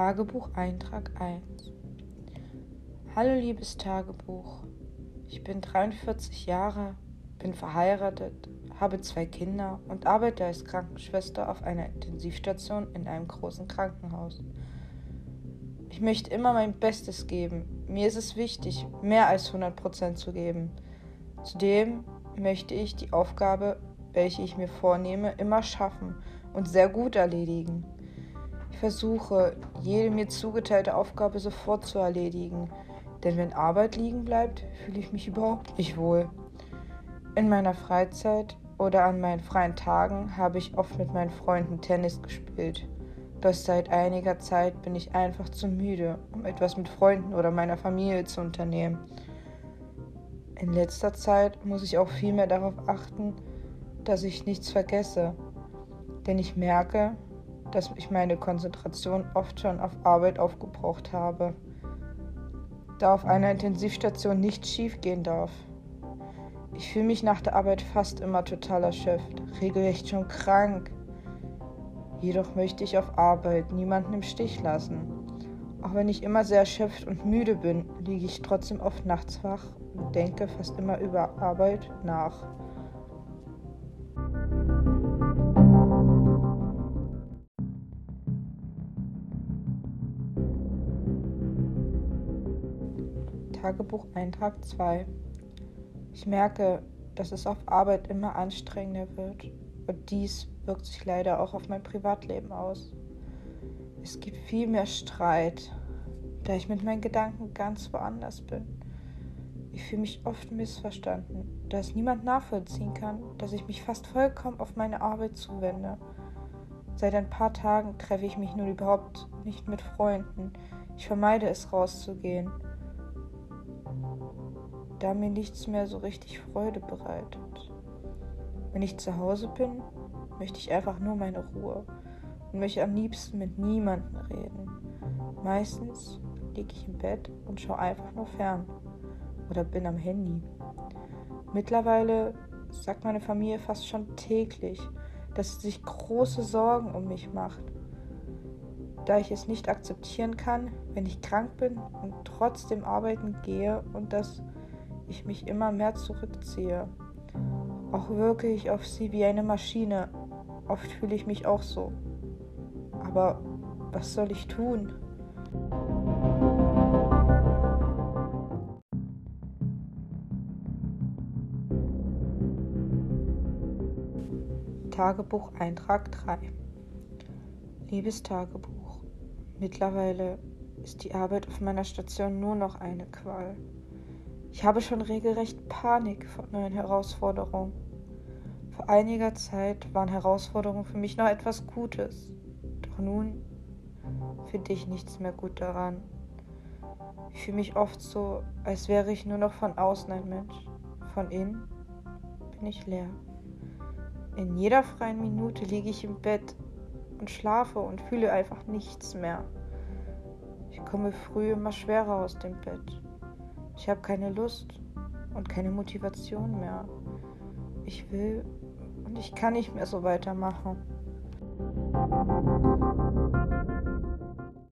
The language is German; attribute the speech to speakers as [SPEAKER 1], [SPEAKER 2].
[SPEAKER 1] Tagebucheintrag 1 Hallo liebes Tagebuch, ich bin 43 Jahre, bin verheiratet, habe zwei Kinder und arbeite als Krankenschwester auf einer Intensivstation in einem großen Krankenhaus. Ich möchte immer mein Bestes geben. Mir ist es wichtig, mehr als 100% zu geben. Zudem möchte ich die Aufgabe, welche ich mir vornehme, immer schaffen und sehr gut erledigen. Versuche, jede mir zugeteilte Aufgabe sofort zu erledigen, denn wenn Arbeit liegen bleibt, fühle ich mich überhaupt nicht wohl. In meiner Freizeit oder an meinen freien Tagen habe ich oft mit meinen Freunden Tennis gespielt. Doch seit einiger Zeit bin ich einfach zu müde, um etwas mit Freunden oder meiner Familie zu unternehmen. In letzter Zeit muss ich auch viel mehr darauf achten, dass ich nichts vergesse, denn ich merke, dass ich meine Konzentration oft schon auf Arbeit aufgebraucht habe, da auf einer Intensivstation nichts schiefgehen darf. Ich fühle mich nach der Arbeit fast immer total erschöpft, regelrecht schon krank. Jedoch möchte ich auf Arbeit niemanden im Stich lassen. Auch wenn ich immer sehr erschöpft und müde bin, liege ich trotzdem oft nachts wach und denke fast immer über Arbeit nach. Tagebucheintrag 2. Ich merke, dass es auf Arbeit immer anstrengender wird und dies wirkt sich leider auch auf mein Privatleben aus. Es gibt viel mehr Streit, da ich mit meinen Gedanken ganz woanders bin. Ich fühle mich oft missverstanden, da es niemand nachvollziehen kann, dass ich mich fast vollkommen auf meine Arbeit zuwende. Seit ein paar Tagen treffe ich mich nun überhaupt nicht mit Freunden. Ich vermeide es rauszugehen da mir nichts mehr so richtig Freude bereitet. Wenn ich zu Hause bin, möchte ich einfach nur meine Ruhe und möchte am liebsten mit niemandem reden. Meistens liege ich im Bett und schaue einfach nur fern oder bin am Handy. Mittlerweile sagt meine Familie fast schon täglich, dass sie sich große Sorgen um mich macht, da ich es nicht akzeptieren kann, wenn ich krank bin und trotzdem arbeiten gehe und das ich mich immer mehr zurückziehe. Auch wirke ich auf sie wie eine Maschine. Oft fühle ich mich auch so. Aber was soll ich tun? Tagebucheintrag 3 Liebes Tagebuch, mittlerweile ist die Arbeit auf meiner Station nur noch eine Qual. Ich habe schon regelrecht Panik vor neuen Herausforderungen. Vor einiger Zeit waren Herausforderungen für mich noch etwas Gutes. Doch nun finde ich nichts mehr gut daran. Ich fühle mich oft so, als wäre ich nur noch von außen ein Mensch. Von innen bin ich leer. In jeder freien Minute liege ich im Bett und schlafe und fühle einfach nichts mehr. Ich komme früh immer schwerer aus dem Bett. Ich habe keine Lust und keine Motivation mehr. Ich will und ich kann nicht mehr so weitermachen.